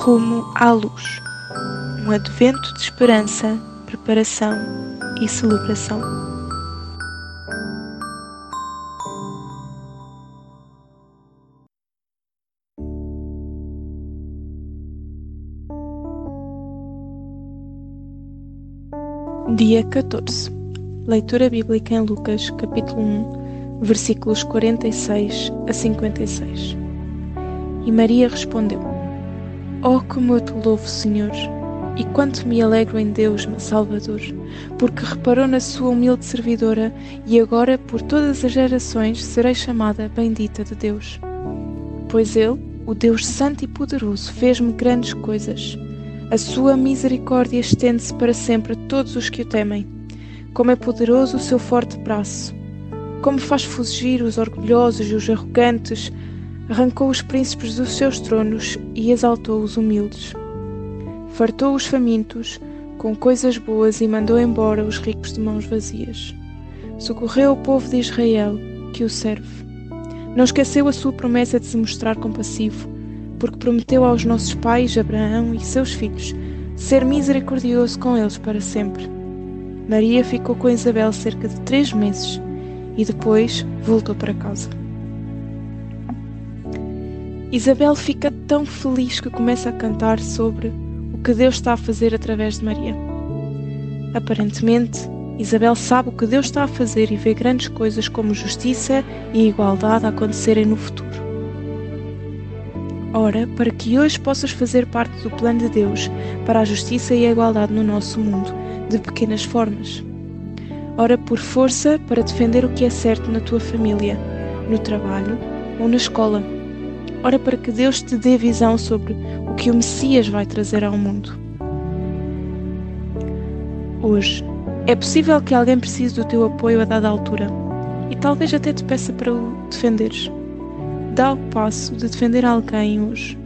Rumo à luz. Um advento de esperança, preparação e celebração. Dia 14. Leitura bíblica em Lucas, capítulo 1, versículos 46 a 56. E Maria respondeu: Oh, como eu te louvo, Senhor, e quanto me alegro em Deus, meu Salvador, porque reparou na sua humilde servidora, e agora por todas as gerações serei chamada bendita de Deus. Pois Ele, o Deus Santo e Poderoso, fez-me grandes coisas. A sua misericórdia estende-se para sempre a todos os que o temem. Como é poderoso o seu forte braço. Como faz fugir os orgulhosos e os arrogantes, arrancou os príncipes dos seus tronos e exaltou os humildes. Fartou os famintos com coisas boas e mandou embora os ricos de mãos vazias. Socorreu o povo de Israel, que o serve. Não esqueceu a sua promessa de se mostrar compassivo, porque prometeu aos nossos pais, Abraão e seus filhos, ser misericordioso com eles para sempre. Maria ficou com Isabel cerca de três meses e depois voltou para casa. Isabel fica tão feliz que começa a cantar sobre o que Deus está a fazer através de Maria. Aparentemente, Isabel sabe o que Deus está a fazer e vê grandes coisas como justiça e igualdade acontecerem no futuro. Ora, para que hoje possas fazer parte do plano de Deus para a justiça e a igualdade no nosso mundo, de pequenas formas. Ora por força para defender o que é certo na tua família, no trabalho ou na escola. Ora para que Deus te dê visão sobre o que o Messias vai trazer ao mundo. Hoje, é possível que alguém precise do teu apoio a dada altura e talvez até te peça para o defenderes. Dá o passo de defender alguém hoje